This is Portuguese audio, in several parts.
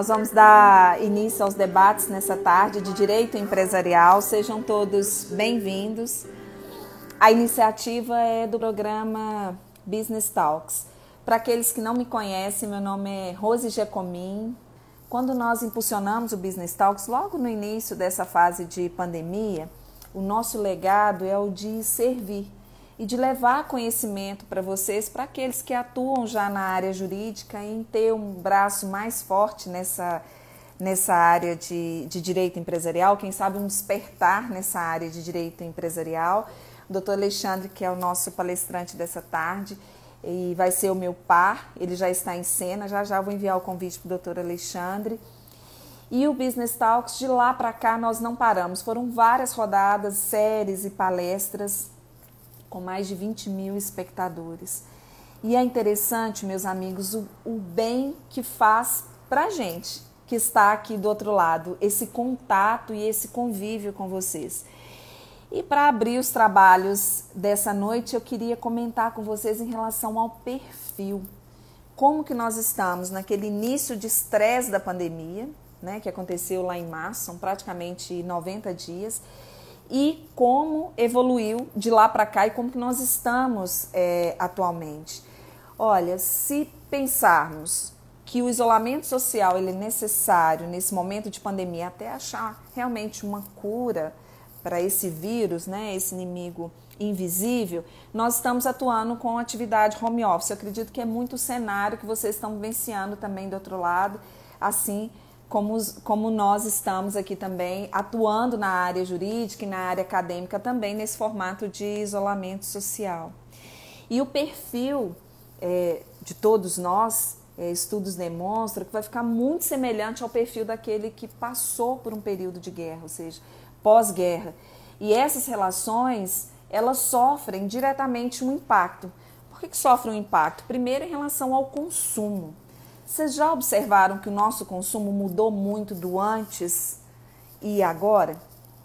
nós vamos dar início aos debates nessa tarde de direito empresarial. Sejam todos bem-vindos. A iniciativa é do programa Business Talks. Para aqueles que não me conhecem, meu nome é Rose Giacomin. Quando nós impulsionamos o Business Talks, logo no início dessa fase de pandemia, o nosso legado é o de servir e de levar conhecimento para vocês, para aqueles que atuam já na área jurídica, em ter um braço mais forte nessa, nessa área de, de direito empresarial, quem sabe um despertar nessa área de direito empresarial. O doutor Alexandre, que é o nosso palestrante dessa tarde, e vai ser o meu par, ele já está em cena, já já vou enviar o convite para o doutor Alexandre. E o Business Talks, de lá para cá, nós não paramos. Foram várias rodadas, séries e palestras com mais de 20 mil espectadores. E é interessante, meus amigos, o, o bem que faz para a gente que está aqui do outro lado, esse contato e esse convívio com vocês. E para abrir os trabalhos dessa noite, eu queria comentar com vocês em relação ao perfil. Como que nós estamos naquele início de estresse da pandemia, né, que aconteceu lá em março, são praticamente 90 dias, e como evoluiu de lá para cá e como que nós estamos é, atualmente. Olha, se pensarmos que o isolamento social ele é necessário nesse momento de pandemia até achar realmente uma cura para esse vírus, né, esse inimigo invisível, nós estamos atuando com atividade home office. Eu acredito que é muito o cenário que vocês estão vivenciando também do outro lado, assim como, como nós estamos aqui também atuando na área jurídica e na área acadêmica também nesse formato de isolamento social. E o perfil é, de todos nós, é, estudos demonstram que vai ficar muito semelhante ao perfil daquele que passou por um período de guerra, ou seja, pós-guerra. E essas relações, elas sofrem diretamente um impacto. Por que, que um impacto? Primeiro, em relação ao consumo. Vocês já observaram que o nosso consumo mudou muito do antes e agora?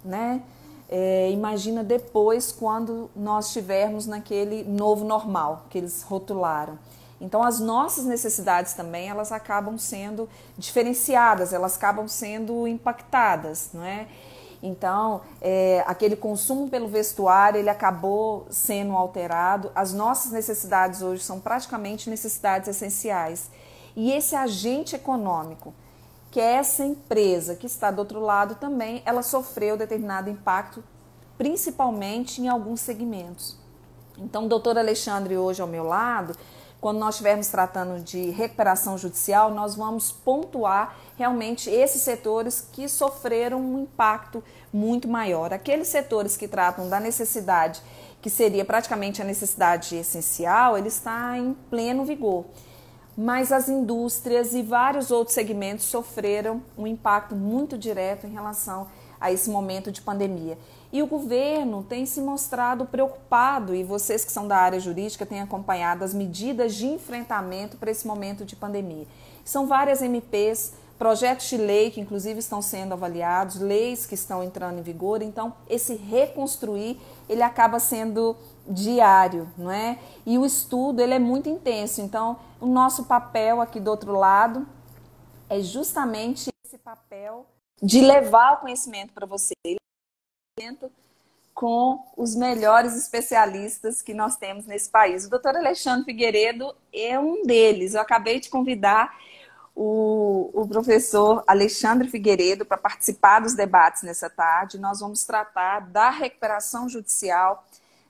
Né? É, imagina depois quando nós estivermos naquele novo normal que eles rotularam. Então as nossas necessidades também elas acabam sendo diferenciadas, elas acabam sendo impactadas, não é? Então é, aquele consumo pelo vestuário ele acabou sendo alterado. As nossas necessidades hoje são praticamente necessidades essenciais. E esse agente econômico, que é essa empresa que está do outro lado também, ela sofreu determinado impacto, principalmente em alguns segmentos. Então, o doutor Alexandre hoje ao meu lado, quando nós estivermos tratando de recuperação judicial, nós vamos pontuar realmente esses setores que sofreram um impacto muito maior. Aqueles setores que tratam da necessidade, que seria praticamente a necessidade essencial, ele está em pleno vigor mas as indústrias e vários outros segmentos sofreram um impacto muito direto em relação a esse momento de pandemia. E o governo tem se mostrado preocupado, e vocês que são da área jurídica têm acompanhado as medidas de enfrentamento para esse momento de pandemia. São várias MPs, projetos de lei que inclusive estão sendo avaliados, leis que estão entrando em vigor, então esse reconstruir, ele acaba sendo diário, não é? E o estudo ele é muito intenso. Então, o nosso papel aqui do outro lado é justamente esse papel de levar o conhecimento para você, com os melhores especialistas que nós temos nesse país. O doutor Alexandre Figueiredo é um deles. Eu acabei de convidar o, o professor Alexandre Figueiredo para participar dos debates nessa tarde. Nós vamos tratar da recuperação judicial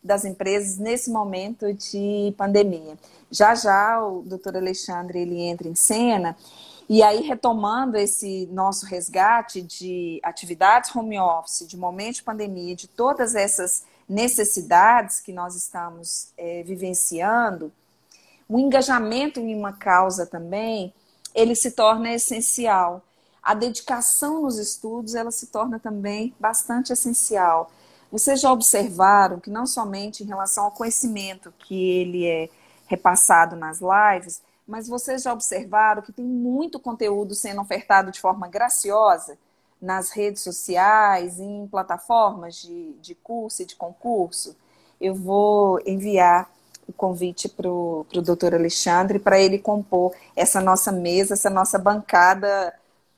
das empresas nesse momento de pandemia. Já já o doutor Alexandre ele entra em cena e aí retomando esse nosso resgate de atividades home office, de momento de pandemia, de todas essas necessidades que nós estamos é, vivenciando, o engajamento em uma causa também ele se torna essencial. A dedicação nos estudos ela se torna também bastante essencial. Vocês já observaram que não somente em relação ao conhecimento que ele é repassado nas lives, mas vocês já observaram que tem muito conteúdo sendo ofertado de forma graciosa nas redes sociais, em plataformas de, de curso e de concurso? Eu vou enviar o convite para o doutor Alexandre para ele compor essa nossa mesa, essa nossa bancada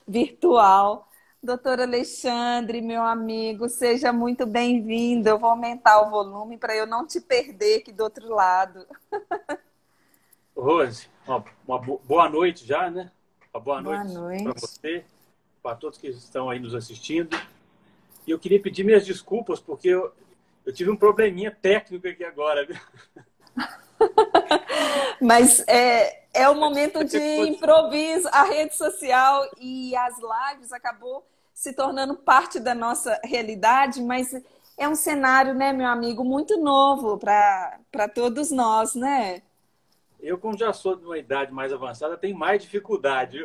virtual. Doutor Alexandre, meu amigo, seja muito bem-vindo. Eu vou aumentar o volume para eu não te perder aqui do outro lado. Rose, uma, uma boa noite já, né? Uma boa, boa noite, para você, para todos que estão aí nos assistindo. E eu queria pedir minhas desculpas, porque eu, eu tive um probleminha técnico aqui agora. Mas é, é o momento de improviso. A rede social e as lives acabou se tornando parte da nossa realidade, mas é um cenário, né, meu amigo, muito novo para todos nós, né? Eu, como já sou de uma idade mais avançada, tenho mais dificuldade.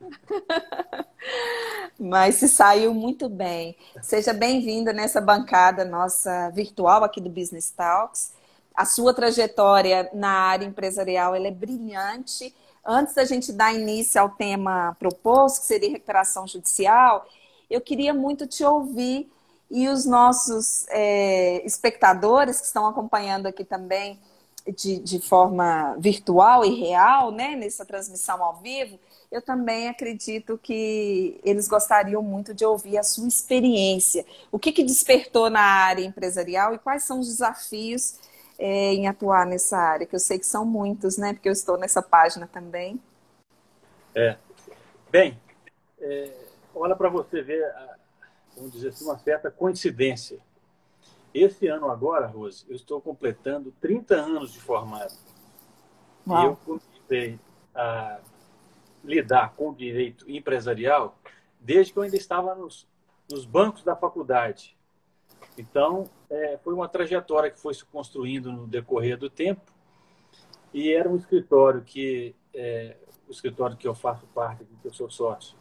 Mas se saiu muito bem. Seja bem-vinda nessa bancada nossa virtual aqui do Business Talks. A sua trajetória na área empresarial ela é brilhante. Antes da gente dar início ao tema proposto, que seria recuperação judicial, eu queria muito te ouvir e os nossos é, espectadores que estão acompanhando aqui também de, de forma virtual e real, né, nessa transmissão ao vivo, eu também acredito que eles gostariam muito de ouvir a sua experiência. O que, que despertou na área empresarial e quais são os desafios é, em atuar nessa área? Que eu sei que são muitos, né? Porque eu estou nessa página também. É. Bem, é, olha para você ver, vamos dizer assim, uma certa coincidência. Esse ano agora, Rose, eu estou completando 30 anos de formado. Uau. E eu comecei a lidar com o direito empresarial desde que eu ainda estava nos, nos bancos da faculdade. Então, é, foi uma trajetória que foi se construindo no decorrer do tempo e era um escritório que, é, o escritório que eu faço parte, que eu sou sócio,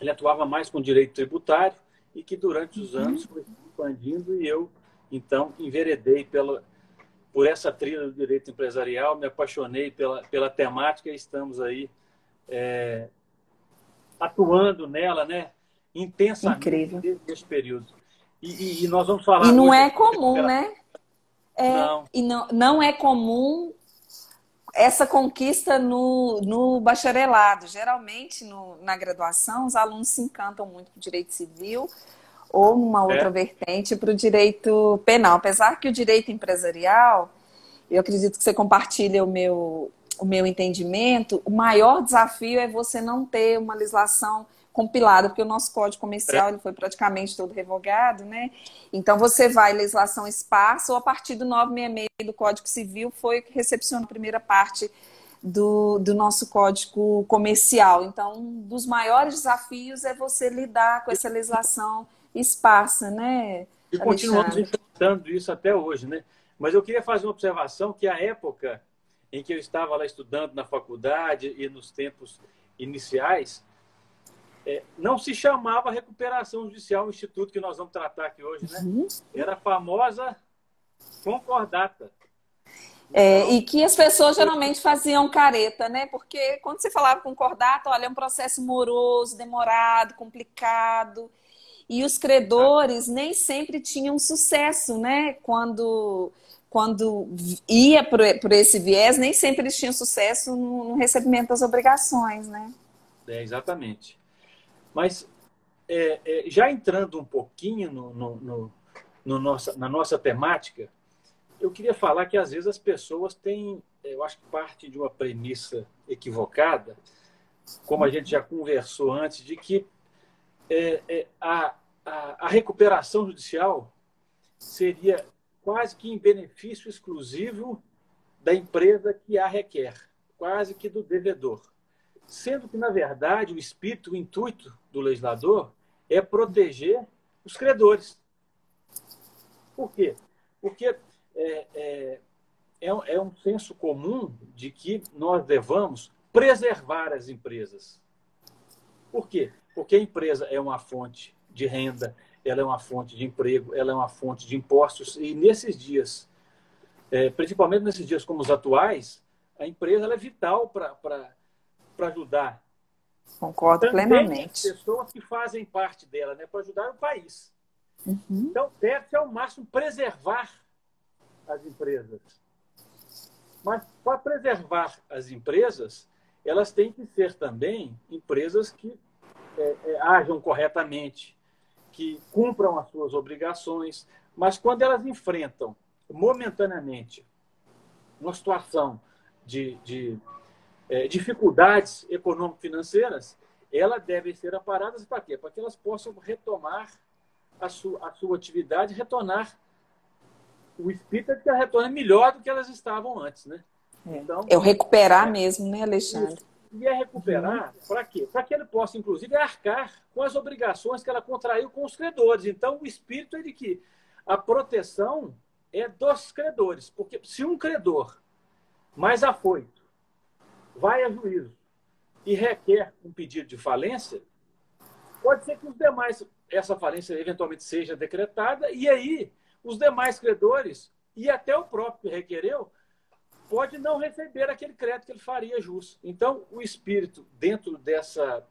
ele atuava mais com direito tributário e que durante os anos foi expandindo e eu, então, enveredei pela, por essa trilha do direito empresarial, me apaixonei pela, pela temática e estamos aí é, atuando nela, né? Intensamente Incrível. desde esse período. E, e, e, nós vamos falar. E não é comum, né? É, não. E não, não é comum essa conquista no, no bacharelado. Geralmente, no, na graduação, os alunos se encantam muito com o direito civil ou numa outra é. vertente para o direito penal. Apesar que o direito empresarial, eu acredito que você compartilha o meu, o meu entendimento, o maior desafio é você não ter uma legislação compilada, porque o nosso código comercial ele foi praticamente todo revogado, né? Então você vai legislação esparsa ou a partir do 966 do Código Civil foi que recepcionou a primeira parte do, do nosso código comercial. Então, um dos maiores desafios é você lidar com essa legislação esparsa, né? E continuamos enfrentando isso até hoje, né? Mas eu queria fazer uma observação que a época em que eu estava lá estudando na faculdade e nos tempos iniciais, é, não se chamava recuperação judicial o instituto que nós vamos tratar aqui hoje, né? Uhum. Era a famosa concordata. É, então, e que as pessoas geralmente faziam careta, né? Porque quando você falava concordata, olha, é um processo moroso, demorado, complicado. E os credores nem sempre tinham sucesso, né? Quando quando ia por, por esse viés, nem sempre eles tinham sucesso no, no recebimento das obrigações, né? É, exatamente. Mas é, é, já entrando um pouquinho no, no, no, no, nossa, na nossa temática, eu queria falar que às vezes as pessoas têm, eu acho que parte de uma premissa equivocada, como a gente já conversou antes, de que é, é a, a, a recuperação judicial seria quase que em benefício exclusivo da empresa que a requer, quase que do devedor. Sendo que, na verdade, o espírito, o intuito do legislador é proteger os credores. Por quê? Porque é, é, é, é um senso comum de que nós devamos preservar as empresas. Por quê? Porque a empresa é uma fonte de renda, ela é uma fonte de emprego, ela é uma fonte de impostos. E nesses dias, é, principalmente nesses dias como os atuais, a empresa é vital para ajudar. Concordo Também plenamente. As pessoas que fazem parte dela, né, para ajudar o país. Uhum. Então, deve-se ao máximo preservar as empresas. Mas, para preservar as empresas, elas têm que ser também empresas que é, é, ajam corretamente, que cumpram as suas obrigações, mas quando elas enfrentam momentaneamente uma situação de, de é, dificuldades econômico-financeiras, elas devem ser aparadas para quê? Para que elas possam retomar a sua, a sua atividade, retornar o espírito é que retorna melhor do que elas estavam antes, né? É. Então, é o recuperar é, mesmo, né, Alexandre? E é recuperar uhum. para quê? Para que ele possa, inclusive, arcar com as obrigações que ela contraiu com os credores. Então, o espírito é de que a proteção é dos credores. Porque se um credor mais afoito vai a juízo e requer um pedido de falência, pode ser que os demais, essa falência eventualmente seja decretada, e aí os demais credores e até o próprio que requereu pode não receber aquele crédito que ele faria jus. Então, o espírito dentro dessa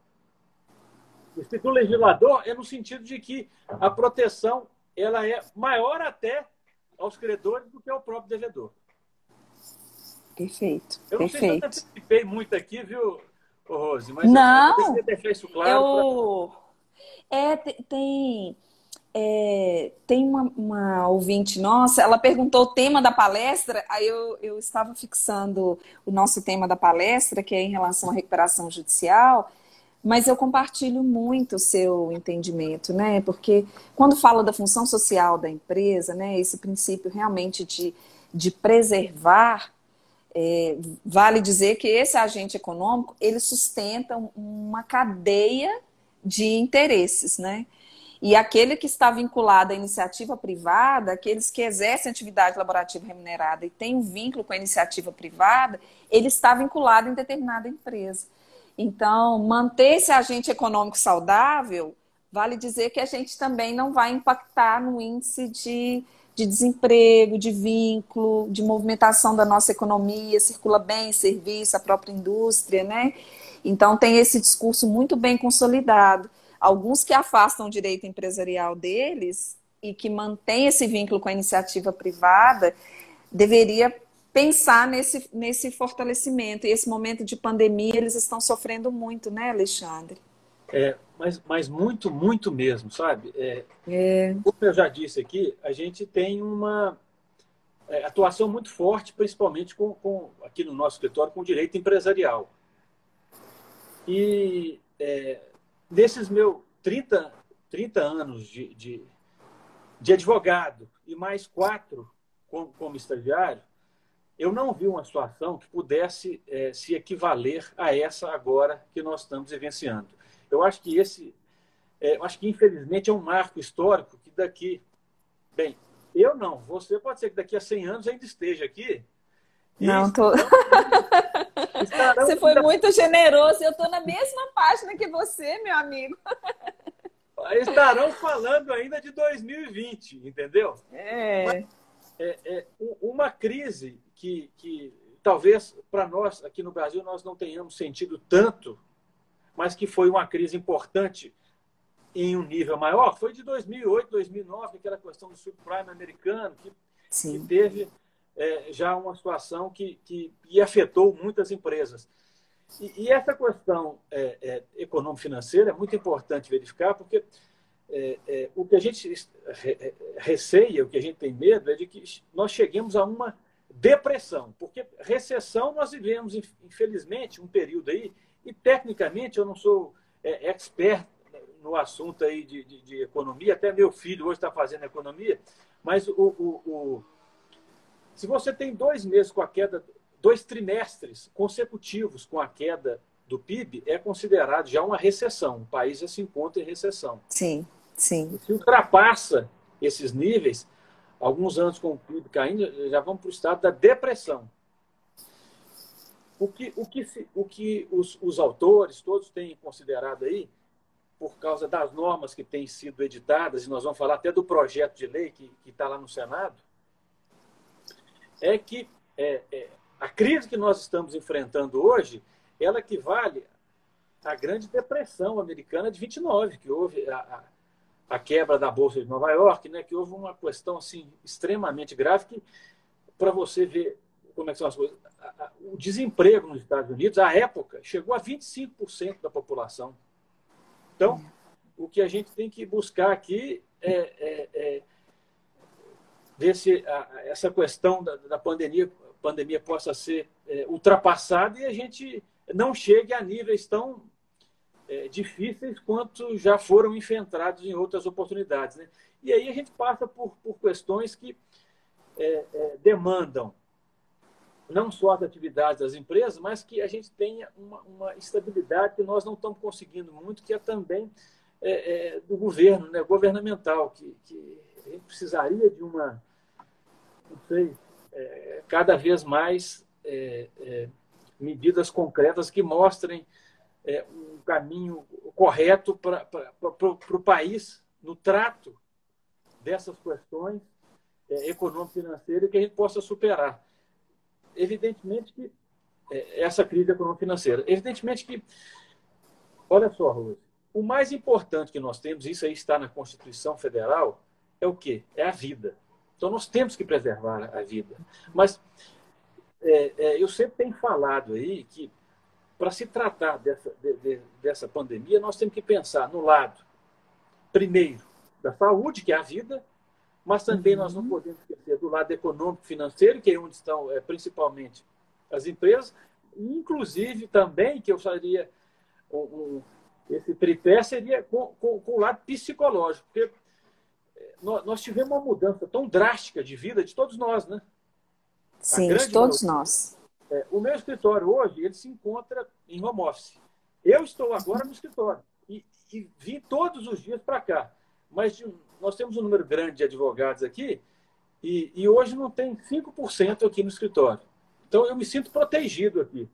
o espírito do legislador é no sentido de que a proteção ela é maior até aos credores do que ao próprio devedor. Perfeito. Eu não perfeito. sei se eu antecipei muito aqui, viu, Rose? Mas não, eu queria deixar isso claro. Eu... Pra... É, tem é, tem uma, uma, ouvinte nossa, ela perguntou o tema da palestra, aí eu, eu estava fixando o nosso tema da palestra, que é em relação à recuperação judicial, mas eu compartilho muito o seu entendimento, né? Porque quando fala da função social da empresa, né, esse princípio realmente de, de preservar, é, vale dizer que esse agente econômico, ele sustenta uma cadeia de interesses, né? E aquele que está vinculado à iniciativa privada, aqueles que exercem atividade laborativa remunerada e têm um vínculo com a iniciativa privada, ele está vinculado em determinada empresa. Então, manter esse agente econômico saudável, vale dizer que a gente também não vai impactar no índice de, de desemprego, de vínculo, de movimentação da nossa economia, circula bem serviço, a própria indústria, né? Então, tem esse discurso muito bem consolidado alguns que afastam o direito empresarial deles e que mantêm esse vínculo com a iniciativa privada, deveria pensar nesse, nesse fortalecimento. E esse momento de pandemia, eles estão sofrendo muito, né, Alexandre? É, mas, mas muito, muito mesmo, sabe? É, é. Como eu já disse aqui, a gente tem uma é, atuação muito forte, principalmente com, com, aqui no nosso escritório, com direito empresarial. E é, nesses meus 30, 30 anos de, de, de advogado e mais quatro como, como, estagiário, eu não vi uma situação que pudesse é, se equivaler a essa agora que nós estamos vivenciando. Eu acho que esse, é, eu acho que infelizmente é um marco histórico que daqui, bem, eu não, você pode ser que daqui a 100 anos ainda esteja aqui não, tô. você foi muito generoso. Eu estou na mesma página que você, meu amigo. Estarão falando ainda de 2020, entendeu? É. Mas, é, é uma crise que, que talvez para nós aqui no Brasil nós não tenhamos sentido tanto, mas que foi uma crise importante em um nível maior, foi de 2008, 2009, aquela questão do subprime americano, que, que teve é, já uma situação que, que, que afetou muitas empresas. E, e essa questão é, é, econômico-financeira é muito importante verificar, porque é, é, o que a gente receia, o que a gente tem medo é de que nós cheguemos a uma depressão, porque recessão nós vivemos, infelizmente, um período aí, e tecnicamente eu não sou é, expert no assunto aí de, de, de, economia, até meu filho hoje está fazendo economia, mas o, o, o se você tem dois meses com a queda, dois trimestres consecutivos com a queda do PIB, é considerado já uma recessão. O país já se encontra em recessão. Sim, sim. Se ultrapassa esses níveis, alguns anos com o PIB caindo, já vamos para o estado da depressão. O que, o que, se, o que os, os autores todos têm considerado aí, por causa das normas que têm sido editadas, e nós vamos falar até do projeto de lei que está lá no Senado, é que é, é, a crise que nós estamos enfrentando hoje, ela equivale à grande depressão americana de 29, que houve a, a, a quebra da bolsa de Nova York, né, que houve uma questão assim extremamente grave que para você ver como é que são as coisas, o desemprego nos Estados Unidos, à época, chegou a 25% da população. Então, o que a gente tem que buscar aqui é, é, é ver se a, essa questão da, da, pandemia, pandemia possa ser é, ultrapassada e a gente não chegue a níveis tão é, difíceis quanto já foram enfrentados em outras oportunidades. Né? E aí a gente passa por, por questões que é, é, demandam não só as atividades das empresas, mas que a gente tenha uma, uma estabilidade que nós não estamos conseguindo muito, que é também é, é, do governo, né, governamental, que, que, a gente precisaria de uma, não sei, é, cada vez mais é, é, medidas concretas que mostrem é, um caminho correto para o país no trato dessas questões econômico-financeiras que a gente possa superar. Evidentemente que é, essa crise econômico-financeira. Evidentemente que, olha só, Rose, o mais importante que nós temos, isso aí está na Constituição Federal, é o quê? É a vida. Então nós temos que preservar a vida. Mas é, é, eu sempre tenho falado aí que para se tratar dessa, de, de, dessa pandemia, nós temos que pensar no lado, primeiro, da saúde, que é a vida, mas também uhum. nós não uhum. podemos esquecer do lado econômico financeiro, que é onde estão é, principalmente as empresas, inclusive também, que eu faria um, um, esse tripé, seria com, com, com, o lado psicológico, porque é, nós, nós, tivemos uma mudança tão drástica de vida de todos nós, né? Sim, de todos nós. É, o meu escritório hoje, ele se encontra em home office. Eu estou agora no escritório e, e vim todos os dias para cá. Mas de, nós temos um número grande de advogados aqui e, e hoje não tem 5% aqui no escritório. Então, eu me sinto protegido aqui.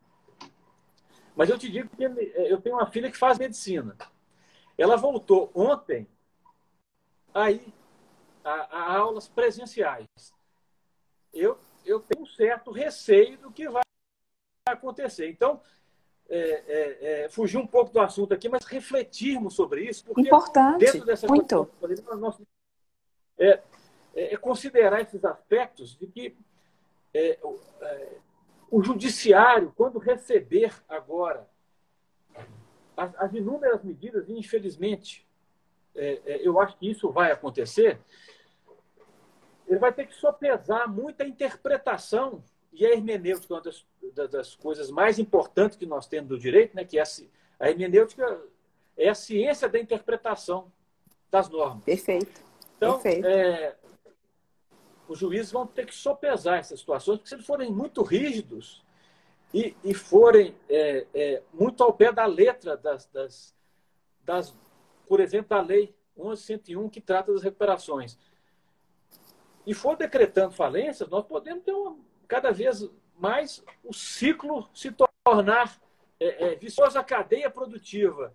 Mas eu te digo que é, eu tenho uma filha que faz medicina. Ela voltou ontem aí a, a aulas presenciais. Eu, eu tenho um certo receio do que vai acontecer. Então, é, é, é, fugir um pouco do assunto aqui, mas refletirmos sobre isso. Porque Importante, dentro dessa muito. nós, é, é, é, considerar esses aspectos de que é, o judiciário, quando receber agora as, as inúmeras medidas, e infelizmente, eu acho que isso vai acontecer, ele vai ter que sopesar muita interpretação e a hermenêutica é uma das, das, coisas mais importantes que nós temos do direito, né, que é a, a hermenêutica é a ciência da interpretação das normas. Perfeito. Então, Perfeito. É, os juízes vão ter que sopesar essas situações, porque se eles forem muito rígidos e, e forem é, é, muito ao pé da letra das, das, das, por exemplo, da lei 1101 que trata das recuperações, e for decretando falências, nós podemos ter uma, cada vez mais o ciclo se tornar é, é, vicioso, a cadeia produtiva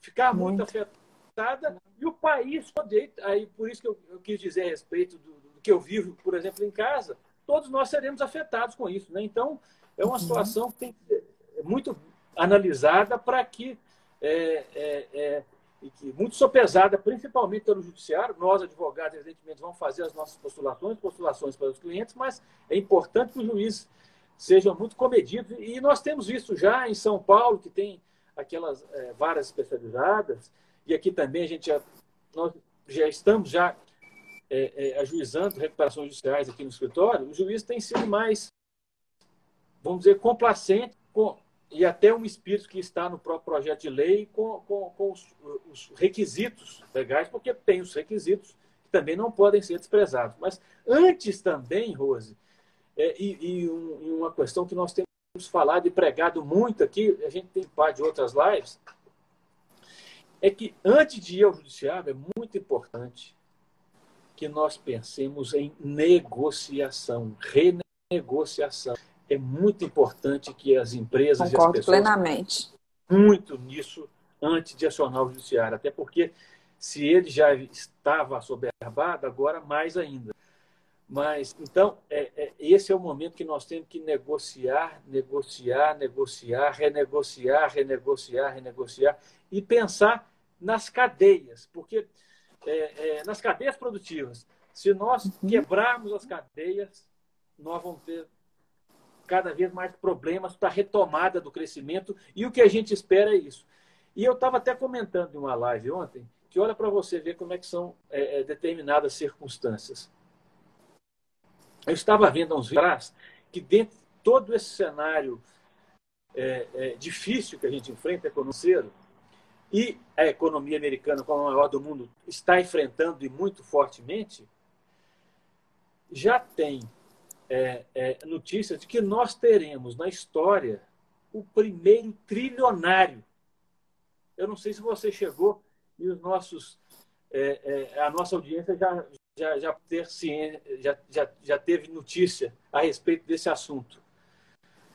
ficar muito, muito afetada e o país poder. Aí, por isso que eu, eu quis dizer a respeito do, do, que eu vivo, por exemplo, em casa, todos nós seremos afetados com isso. Né? Então, é uma uhum. situação que tem que ser muito analisada para que é, é, é e que muito sopesada, principalmente pelo judiciário. Nós, advogados, evidentemente, vamos fazer as nossas postulações, postulações para os clientes, mas é importante que os juízes sejam muito comedidos. E nós temos visto já em São Paulo, que tem aquelas é, varas especializadas, e aqui também a gente já, nós já estamos já é, é, ajuizando recuperações judiciais aqui no escritório, o juiz tem sido mais, vamos dizer, complacente com, e até um espírito que está no próprio projeto de lei com, com, com os, os, requisitos legais, porque tem os requisitos que também não podem ser desprezados. Mas antes também, Rose, é, e, e, um, e, uma questão que nós temos falado e pregado muito aqui, a gente tem parte de outras lives, é que antes de ir ao judiciário é muito importante que nós pensemos em negociação, renegociação é muito importante que as empresas Concordo e as pessoas plenamente muito nisso antes de acionar o judiciário, até porque se ele já estava assoberbado, agora mais ainda. Mas então é, é, esse é o momento que nós temos que negociar, negociar, negociar, renegociar, renegociar, renegociar e pensar nas cadeias, porque é, é nas cadeias produtivas, se nós uhum. quebrarmos as cadeias, nós vamos ter cada vez mais problemas para a retomada do crescimento e o que a gente espera é isso. E eu estava até comentando em uma live ontem que olha para você ver como é que são é, é, determinadas circunstâncias. Eu estava vendo há uns atrás que dentro de todo esse cenário é, é, difícil que a gente enfrenta, econômico, e a economia americana, como a maior do mundo, está enfrentando e muito fortemente, já tem é, é, notícias de que nós teremos na história o primeiro trilionário. Eu não sei se você chegou e os nossos, é, é a nossa audiência já, já, já, ter já, já, já teve notícia a respeito desse assunto.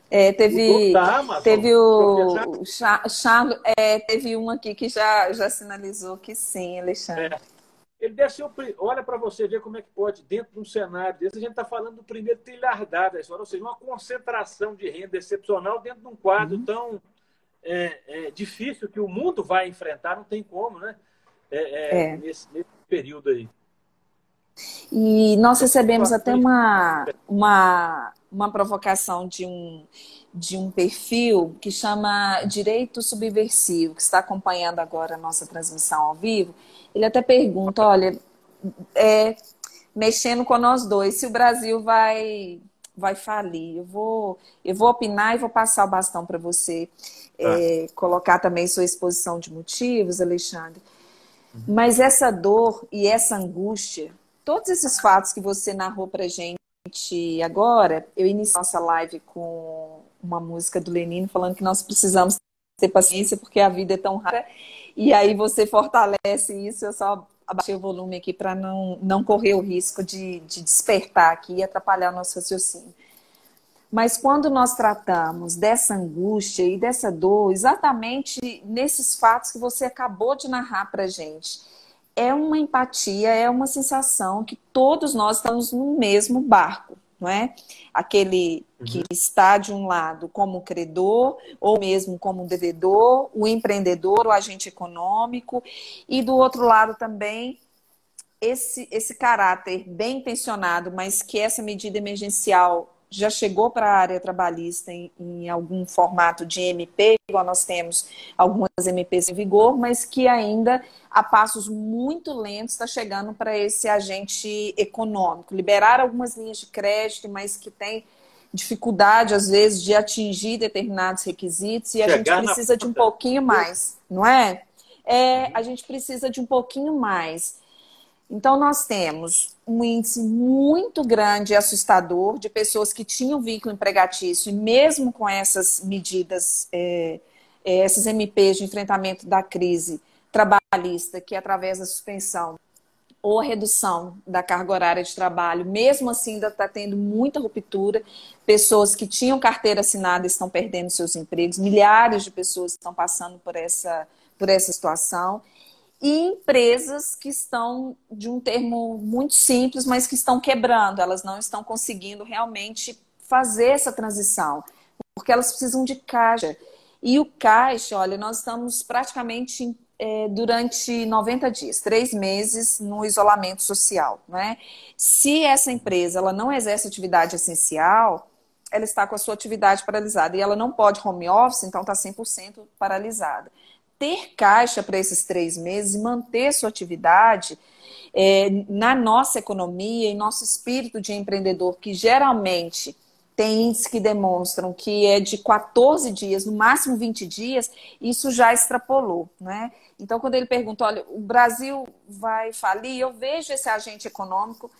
É, teve, Amazon, teve o, o Charles, é, teve um aqui que já, já sinalizou que sim, Alexandre. É. Ele desceu, olha para você ver como é que pode, dentro de um cenário desse, a gente está falando do primeiro trilhardado da história, ou seja, uma concentração de renda excepcional dentro de um quadro uhum. tão é, é, difícil que o mundo vai enfrentar, não tem como, né? É, é, é. nesse, nesse período aí. E nós recebemos até uma, uma, uma provocação de um, de um perfil que chama Direito Subversivo, que está acompanhando agora a nossa transmissão ao vivo. Ele até pergunta: olha, é, mexendo com nós dois, se o Brasil vai vai falir. Eu vou, eu vou opinar e vou passar o bastão para você é, colocar também sua exposição de motivos, Alexandre. Uhum. Mas essa dor e essa angústia todos esses fatos que você narrou pra gente agora, eu iniciei nossa live com uma música do Lenino falando que nós precisamos ter paciência porque a vida é tão rara. E aí você fortalece isso, eu só abaixei o volume aqui para não, não correr o risco de, de despertar aqui e atrapalhar o nosso raciocínio. Mas quando nós tratamos dessa angústia e dessa dor, exatamente nesses fatos que você acabou de narrar para gente, é uma empatia, é uma sensação que todos nós estamos no mesmo barco, não é? Aquele que uhum. está de um lado como credor, ou mesmo como devedor, o empreendedor, o agente econômico, e do outro lado também esse, esse caráter bem intencionado, mas que essa medida emergencial já chegou para a área trabalhista em, em, algum formato de MP, igual nós temos algumas MPs em vigor, mas que ainda a passos muito lentos está chegando para esse agente econômico. Liberar algumas linhas de crédito, mas que tem dificuldade, às vezes, de atingir determinados requisitos e a gente precisa de um pouquinho mais, não é? é? A gente precisa de um pouquinho mais. Então, nós temos um índice muito grande e assustador de pessoas que tinham vínculo empregatício e mesmo com essas medidas, é, é essas MPs de enfrentamento da crise trabalhista, que através da suspensão ou a redução da carga horária de trabalho, mesmo assim ainda está tendo muita ruptura. Pessoas que tinham carteira assinada estão perdendo seus empregos, milhares de pessoas estão passando por essa, por essa situação e empresas que estão, de um termo muito simples, mas que estão quebrando, elas não estão conseguindo realmente fazer essa transição, porque elas precisam de caixa. E o caixa, olha, nós estamos praticamente é, durante 90 dias, três meses no isolamento social. Né? Se essa empresa ela não exerce atividade essencial, ela está com a sua atividade paralisada e ela não pode home office, então está 100% paralisada ter caixa para esses três meses e manter sua atividade é, na nossa economia, em nosso espírito de empreendedor, que geralmente tem índices que demonstram que é de 14 dias, no máximo 20 dias, isso já extrapolou, né? Então, quando ele pergunta, olha, o Brasil vai falir, eu vejo esse agente econômico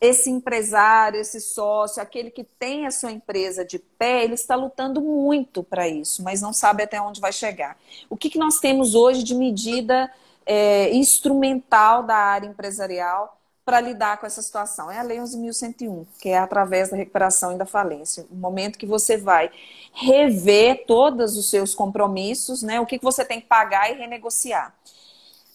esse empresário, esse sócio, aquele que tem a sua empresa de pé, ele está lutando muito para isso, mas não sabe até onde vai chegar. O que, que nós temos hoje de medida é, instrumental da área empresarial para lidar com essa situação? É a Lei 11.101, que é através da recuperação e da falência. O momento que você vai rever todos os seus compromissos, né, o que, que você tem que pagar e renegociar.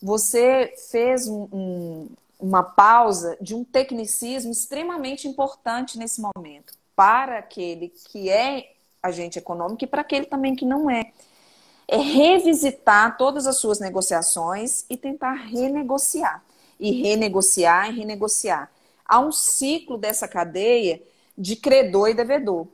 Você fez um, um uma pausa de um tecnicismo extremamente importante nesse momento para aquele que é agente econômico e para aquele também que não é. É revisitar todas as suas negociações e tentar renegociar. E renegociar e renegociar. Há um ciclo dessa cadeia de credor e devedor.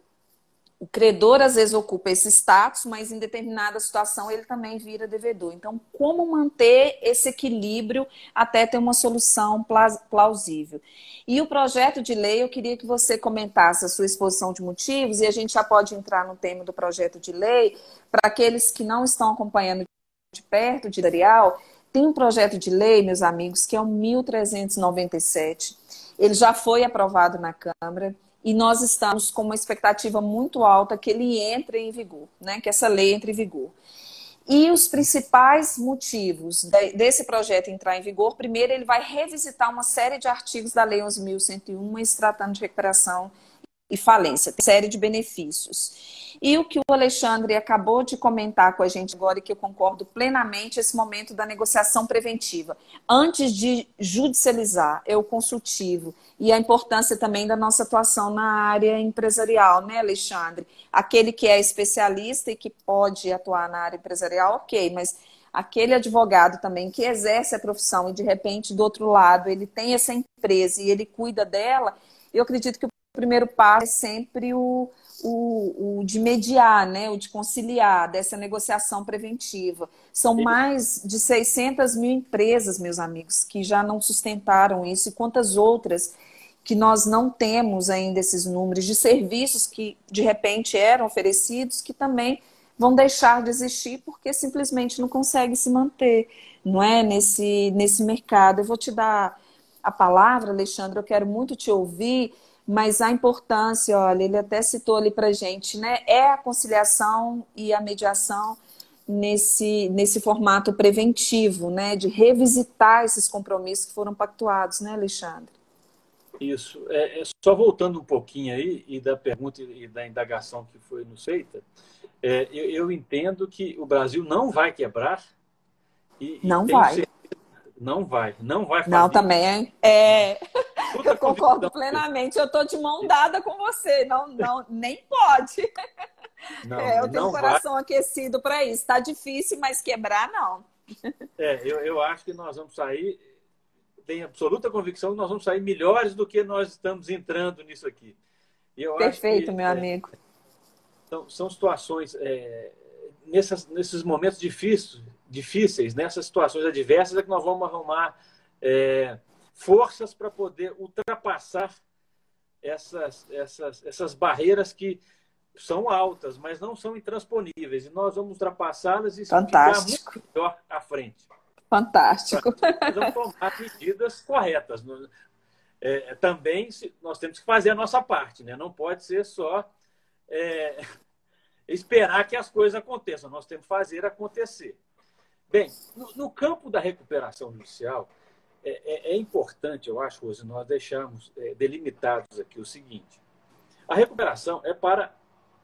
O credor às vezes ocupa esse status, mas em determinada situação ele também vira devedor. Então, como manter esse equilíbrio até ter uma solução plausível? E o projeto de lei, eu queria que você comentasse a sua exposição de motivos, e a gente já pode entrar no tema do projeto de lei, para aqueles que não estão acompanhando de perto, de Darial, tem um projeto de lei, meus amigos, que é o 1397. Ele já foi aprovado na Câmara e nós estamos com uma expectativa muito alta que ele entre em vigor, né? que essa lei entre em vigor. E os principais motivos desse projeto entrar em vigor, primeiro, ele vai revisitar uma série de artigos da Lei 11.101, se tratando de recuperação e falência, tem série de benefícios. E o que o Alexandre acabou de comentar com a gente agora, e que eu concordo plenamente, esse momento da negociação preventiva. Antes de judicializar, é o consultivo. E a importância também da nossa atuação na área empresarial, né, Alexandre? Aquele que é especialista e que pode atuar na área empresarial, ok, mas aquele advogado também que exerce a profissão e de repente do outro lado ele tem essa empresa e ele cuida dela, eu acredito que o primeiro passo é sempre o, o, o, de mediar, né, o de conciliar, dessa negociação preventiva. São mais de 600 mil empresas, meus amigos, que já não sustentaram isso, e quantas outras que nós não temos ainda esses números de serviços que de repente eram oferecidos, que também vão deixar de existir porque simplesmente não conseguem se manter, não é, nesse, nesse mercado. Eu vou te dar a palavra, Alexandre, eu quero muito te ouvir mas a importância, olha, ele até citou ali para gente, né? É a conciliação e a mediação nesse, nesse formato preventivo, né? De revisitar esses compromissos que foram pactuados, né, Alexandre? Isso. É, é só voltando um pouquinho aí e da pergunta e da indagação que foi nos feita, é, eu, eu, entendo que o Brasil não vai quebrar. E, não e vai. Certeza, não vai. Não vai fazer. Não, também. É. eu concordo plenamente. Eu estou de mão dada com você. Não, não, nem pode. Não, é, eu tenho o coração vai. aquecido para isso. Está difícil, mas quebrar não. É, eu, eu acho que nós vamos sair. Tenho absoluta convicção que nós vamos sair melhores do que nós estamos entrando nisso aqui. Perfeito, que, meu é, amigo. São, são situações é, nessas, nesses momentos difíceis, difíceis, nessas situações adversas, é que nós vamos arrumar é, forças para poder ultrapassar essas, essas, essas barreiras que são altas, mas não são intransponíveis. E nós vamos ultrapassá-las e Fantástico. muito melhor à frente. Fantástico. Vamos tomar medidas corretas. É, também nós temos que fazer a nossa parte, né? não pode ser só é, esperar que as coisas aconteçam, nós temos que fazer acontecer. Bem, no, no campo da recuperação judicial, é, é, é, importante, eu acho, Rose, nós deixarmos é, delimitados aqui o seguinte: a recuperação é para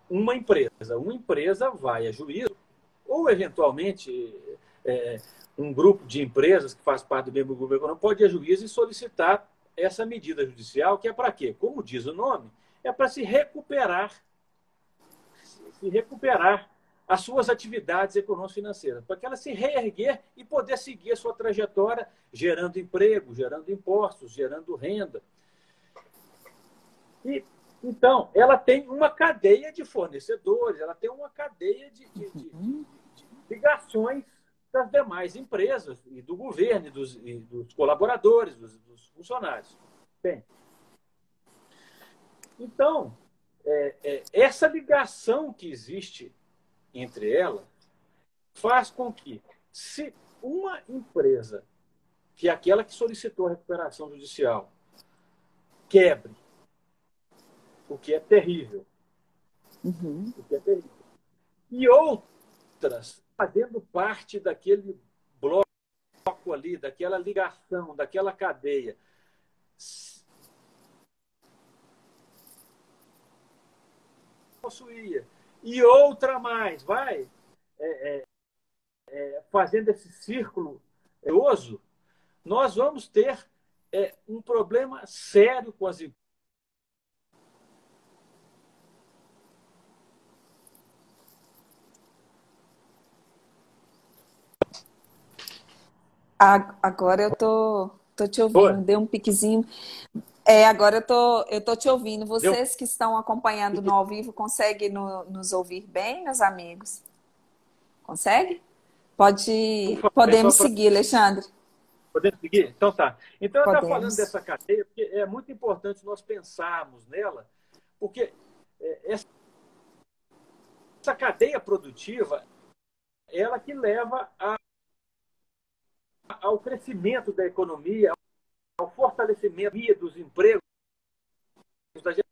uma empresa. Uma empresa vai a juízo, ou eventualmente é, um grupo de empresas que faz parte do mesmo grupo econômico pode ir a juízo e solicitar essa medida judicial, que é para quê? Como diz o nome, é para se recuperar, se recuperar as suas atividades econômico-financeiras, para que ela se reerguer e poder seguir a sua trajetória, gerando emprego, gerando impostos, gerando renda. E, então, ela tem uma cadeia de fornecedores, ela tem uma cadeia de, de, de, de ligações das demais empresas e do governo, e dos, e dos colaboradores, dos, dos, funcionários. Bem, então, é, é, essa ligação que existe entre elas faz com que, se uma empresa, que é aquela que solicitou a recuperação judicial, quebre, o que é terrível, uhum. o que é terrível, e outras fazendo parte daquele bloco ali, daquela ligação, daquela cadeia, possuía e outra mais, vai é, é, é, fazendo esse círculo oso, nós vamos ter é, um problema sério com as Agora eu tô, tô te ouvindo, Oi. deu um piquezinho. É, agora eu tô, eu tô te ouvindo. Vocês Deu? que estão acompanhando no ao vivo, conseguem no, nos ouvir bem, meus amigos? Consegue? Pode, podemos é pra... seguir, Alexandre. Podemos seguir? Então tá. Então eu estava falando dessa cadeia, porque é muito importante nós pensarmos nela, porque é, essa cadeia produtiva, ela que leva a, ao crescimento da economia, ao fortalecimento dos empregos, da geração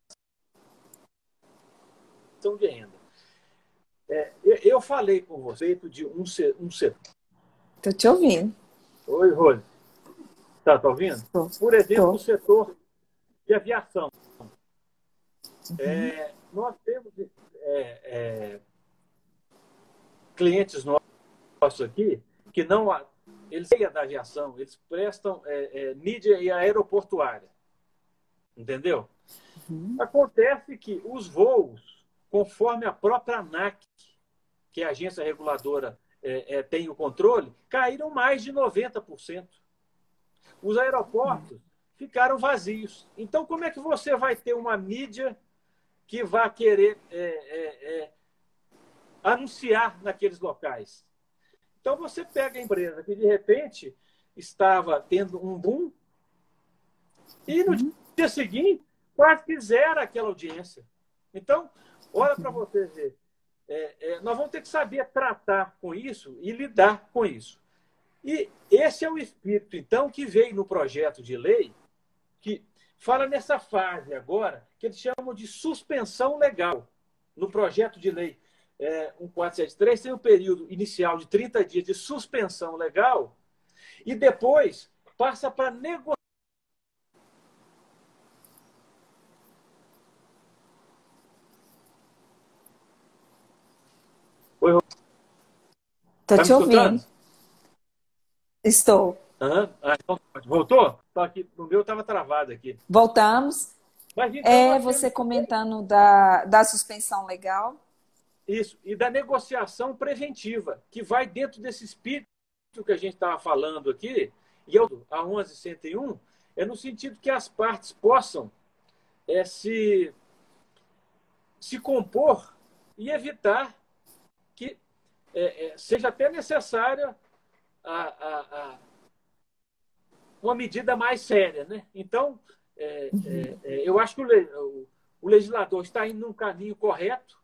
de renda. É, eu falei com você de um, um setor. Estou te ouvindo. Oi, Rose. Está tá ouvindo? Tô. Por exemplo, Tô. o setor de aviação. Uhum. É, nós temos é, é clientes nossos aqui que não eles têm da aviação, eles prestam é, é, mídia e aeroportuária. Entendeu? Uhum. Acontece que os voos, conforme a própria ANAC, que é a agência reguladora é, é tem o controle, caíram mais de 90%. Os aeroportos uhum. ficaram vazios. Então, como é que você vai ter uma mídia que vai querer é, é, anunciar naqueles locais? Então você pega a empresa que de repente estava tendo um boom e no uhum. dia seguinte quase que zera aquela audiência. Então, olha para você ver. É, é, nós vamos ter que saber tratar com isso e lidar com isso. E esse é o espírito, então, que veio no projeto de lei, que fala nessa fase agora, que eles chamam de suspensão legal, no projeto de lei é, 1473 tem o um período inicial de 30 dias de suspensão legal e depois passa para negociar. Oi, Estou tá te ouvindo. Estou. Uhum. Ah, então, voltou? Tô aqui, no meu estava travado aqui. Voltamos. Mas, então, é você comentando da, da suspensão legal. Isso, e da negociação preventiva, que vai dentro desse espírito que a gente estava falando aqui, e a 1101, é no sentido que as partes possam é, se, se compor e evitar que é, é, seja até necessária a, a, a, uma medida mais séria. Né? Então, é, é, é, eu acho que o, o legislador está indo num caminho correto,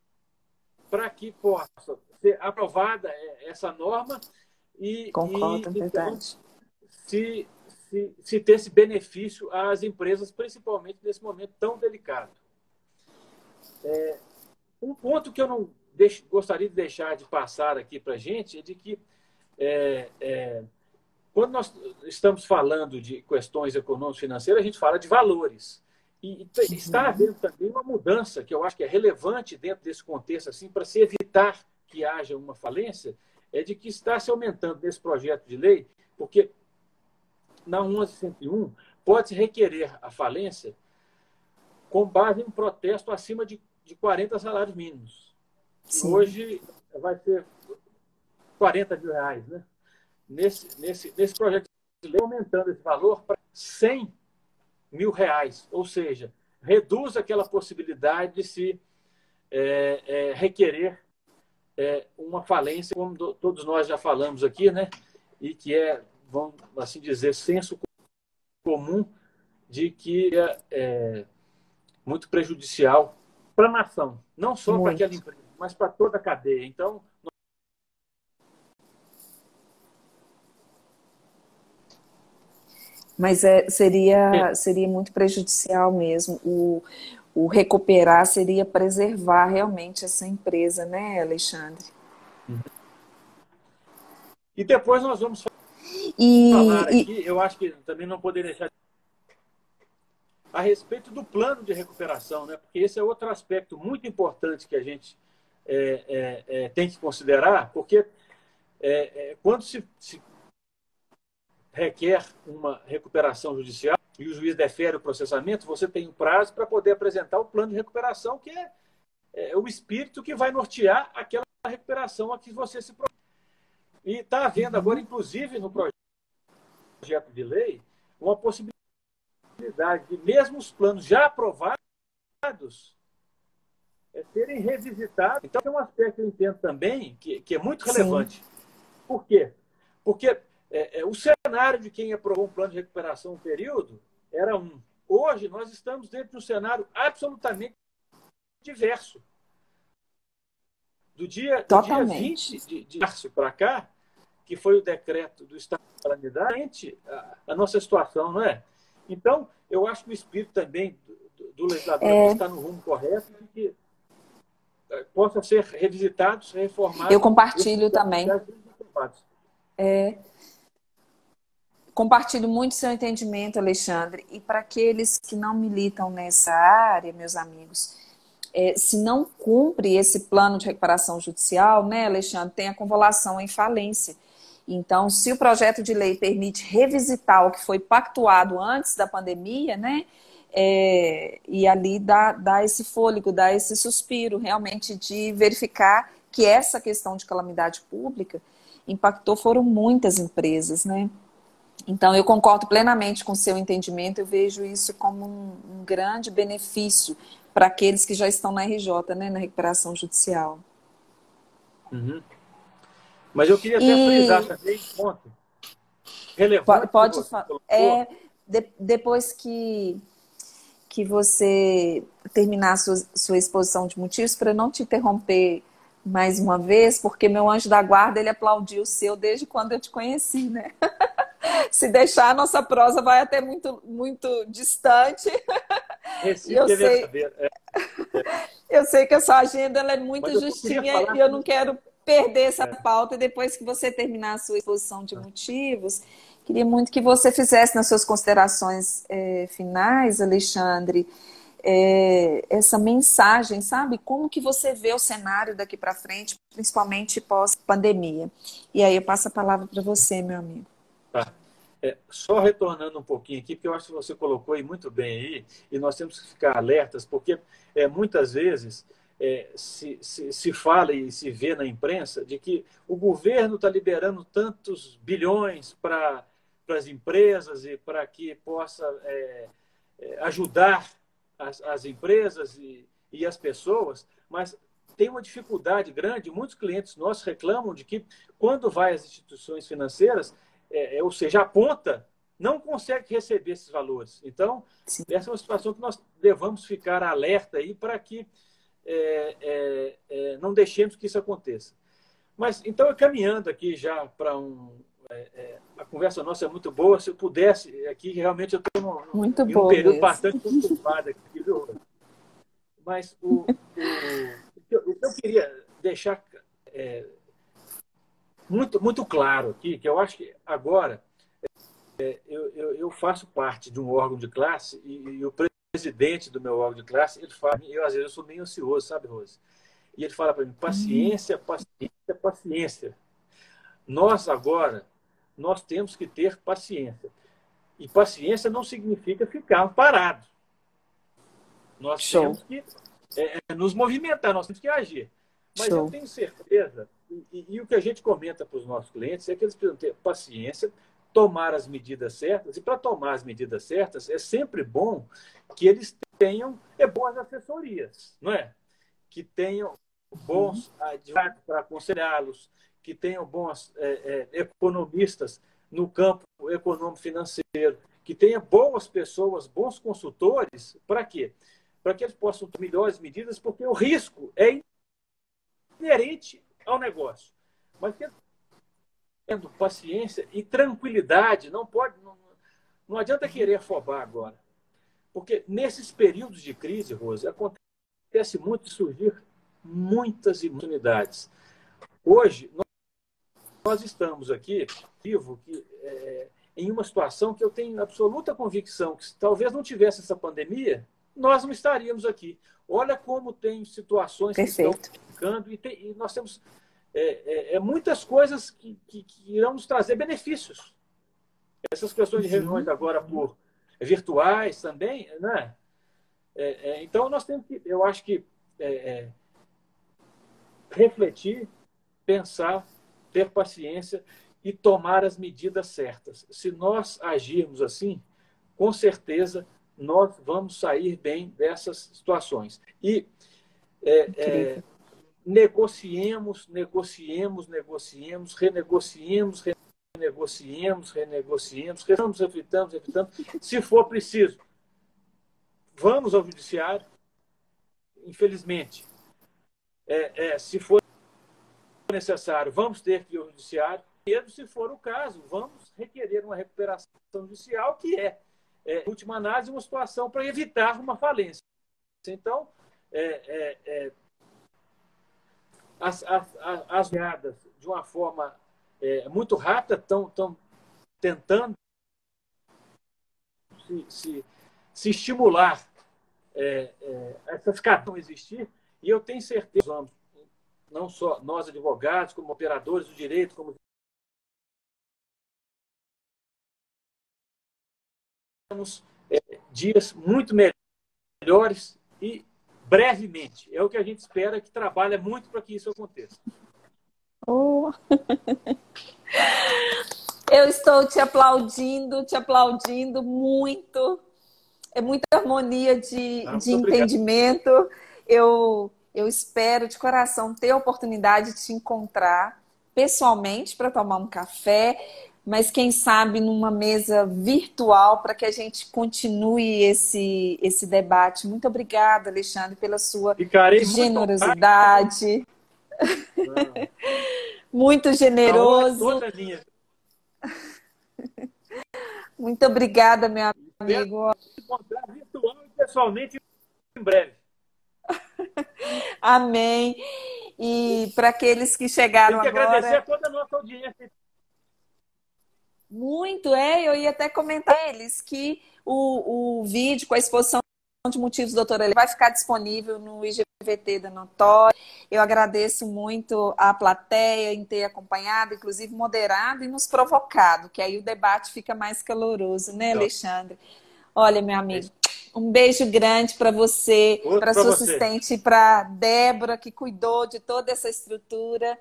para que possa ser aprovada essa norma e, Concordo, e então, se, se, se ter esse benefício às empresas, principalmente nesse momento tão delicado. É, um ponto que eu não deixo, gostaria de deixar de passar aqui para a gente é de que é, é, quando nós estamos falando de questões econômicas financeiras, a gente fala de valores. E está havendo também uma mudança que eu acho que é relevante dentro desse contexto, assim, para se evitar que haja uma falência, é de que está se aumentando nesse projeto de lei, porque na 1101 pode-se requerer a falência com base em um protesto acima de, de 40 salários mínimos. Hoje vai ser 40 mil reais. Né? Nesse, nesse, nesse projeto de lei, aumentando esse valor para 100 mil reais, ou seja, reduz aquela possibilidade de se é, é, requerer é, uma falência, como do, todos nós já falamos aqui, né? E que é, vamos assim dizer, senso comum de que é, é muito prejudicial para a nação, não só para aquela empresa, mas para toda a cadeia. Então, Mas é, seria, é. seria muito prejudicial mesmo. O, o recuperar seria preservar realmente essa empresa, né, Alexandre? E depois nós vamos e, falar aqui, e... eu acho que também não poderia deixar a respeito do plano de recuperação, né? porque esse é outro aspecto muito importante que a gente é, é, é, tem que considerar, porque é, é, quando se, se requer uma recuperação judicial e o juiz defere o processamento, você tem um prazo para poder apresentar o plano de recuperação, que é, é o espírito que vai nortear aquela recuperação a que você se propõe. E está havendo agora, inclusive, no projeto de lei, uma possibilidade possibilidade de, mesmo os planos já aprovados, é, serem revisitados. Então, tem um aspecto que eu entendo também que, que é muito relevante. Sim. Por quê? Porque é, é, o cenário de quem aprovou um plano de recuperação um período era um. Hoje, nós estamos dentro de um cenário absolutamente diverso. Do dia, do dia 20 de, de março para cá, que foi o decreto do Estado de calamidade, a, a nossa situação, não é? Então, eu acho que o espírito também do, do legislador é... está no rumo correto e que é, possa ser revisitado, reformado. Eu compartilho também. É, compartilho muito seu entendimento, Alexandre. E para aqueles que não militam nessa área, meus amigos, é, se não cumpre esse plano de recuperação judicial, né, Alexandre, tem a convolução em falência. Então, se o projeto de lei permite revisitar o que foi pactuado antes da pandemia, né, é, e ali dá, dá esse fôlego, dá esse suspiro realmente de verificar que essa questão de calamidade pública impactou foram muitas empresas, né? Então, eu concordo plenamente com o seu entendimento, eu vejo isso como um, um grande benefício para aqueles que já estão na RJ, né, na recuperação judicial. Uhum. Mas eu queria até e... frisar também um ponto relevante. Pode falar. É, de, depois que, que você terminar a sua, sua exposição de motivos, para não te interromper mais uma vez, porque meu anjo da guarda ele aplaudiu o seu desde quando eu te conheci, né? Se deixar, a nossa prosa vai até muito, muito distante. Eu sei, é. eu sei que a sua agenda ela é muito Mas justinha e eu não quero perder essa é. pauta. E depois que você terminar a sua exposição de motivos, queria muito que você fizesse nas suas considerações é, finais, Alexandre, é, essa mensagem, sabe? Como que você vê o cenário daqui para frente, principalmente pós-pandemia? E aí eu passo a palavra para você, meu amigo. Tá. É, só retornando um pouquinho aqui, porque eu acho que você colocou aí muito bem aí, e nós temos que ficar alertas, porque é, muitas vezes é, se, se, se, fala e se vê na imprensa de que o governo está liberando tantos bilhões para as empresas e para que possa é, é, ajudar as, as empresas e, e as pessoas, mas tem uma dificuldade grande. Muitos clientes nossos reclamam de que, quando vai às instituições financeiras, é, é, ou seja, a ponta não consegue receber esses valores. Então, Sim. essa é uma situação que nós devemos ficar alerta aí para que é, é, é, não deixemos que isso aconteça. Mas, então, caminhando aqui já para um. É, a conversa nossa é muito boa. Se eu pudesse, aqui realmente eu estou em um período mesmo. bastante conturbado aqui, viu? Mas o, o, o, que eu queria deixar muito, muito claro aqui, que eu acho que agora é, eu, eu, eu, faço parte de um órgão de classe e, e, o presidente do meu órgão de classe, ele fala, eu às vezes eu sou meio ansioso, sabe, Rose? E ele fala para mim, paciência, paciência, paciência. Nós agora, nós temos que ter paciência. E paciência não significa ficar parado. Nós Show. temos que é, é, nos movimentar, nós temos que agir. Mas Show. eu tenho certeza e, e, o que a gente comenta para os nossos clientes é que eles precisam ter paciência, tomar as medidas certas. E para tomar as medidas certas, é sempre bom que eles tenham é, boas assessorias, não é? Que tenham bons uhum. advogados para aconselhá-los, que tenham bons é, é, economistas no campo econômico-financeiro, que tenha boas pessoas, bons consultores, para quê? Para que eles possam tomar melhores medidas, porque o risco é inerente ao negócio. Mas tendo paciência e tranquilidade, não pode, não, não adianta querer afobar agora. Porque nesses períodos de crise, Rose, acontece muito de surgir muitas oportunidades. Hoje, nós estamos aqui, vivo, que, é, em uma situação que eu tenho absoluta convicção que se talvez não tivesse essa pandemia, nós não estaríamos aqui. Olha como tem situações Perfeito. que estão e, tem, e nós temos é, é, é, muitas coisas que, que, que, irão nos trazer benefícios. Essas questões de uhum. reuniões agora por virtuais também, né? É, é, então nós temos que, eu acho que é, refletir, pensar, ter paciência e tomar as medidas certas. Se nós agirmos assim, com certeza nós vamos sair bem dessas situações. E é, é, negociemos, negociemos, negociemos, renegociemos, renegociemos, renegociemos, refritamos, refritamos, refritamos, se for preciso. Vamos ao judiciário, infelizmente. É, é, se for necessário, vamos ter que ir ao judiciário. E, se for o caso, vamos requerer uma recuperação judicial, que é, é em última análise, uma situação para evitar uma falência. Então, é, é, as, as, as de uma forma é, muito rápida estão tentando se, se, se estimular é, é, essas cartas existir, e eu tenho certeza, não só nós advogados, como operadores do direito, como temos é, dias muito melhores e brevemente. É o que a gente espera, que trabalha muito para que isso aconteça. Oh. Eu estou te aplaudindo, te aplaudindo muito. É muita harmonia de, ah, de entendimento. Eu, eu espero de coração ter a oportunidade de te encontrar pessoalmente para tomar um café mas quem sabe numa mesa virtual para que a gente continue esse, esse debate. Muito obrigada, Alexandre, pela sua Ficarei generosidade. Muito, muito generoso. Muito obrigada, meu amigo. Encontrar virtual e pessoalmente em breve. Amém. E para aqueles que chegaram agora... Tem que agradecer a toda a nossa audiência muito, é. Eu ia até comentar eles que o, o vídeo com a exposição de motivos, doutora, ele vai ficar disponível no IGVT da Notória. Eu agradeço muito a plateia em ter acompanhado, inclusive moderado e nos provocado, que aí o debate fica mais caloroso, né, Alexandre? Olha, meu amigo, um beijo grande para você, para sua você. assistente, para Débora, que cuidou de toda essa estrutura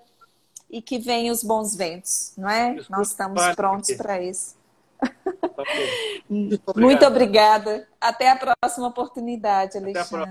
e que venham os bons ventos, não é? Desculpa, Nós estamos prontos para isso. Tá Muito obrigada. Até a próxima oportunidade, Alexandre.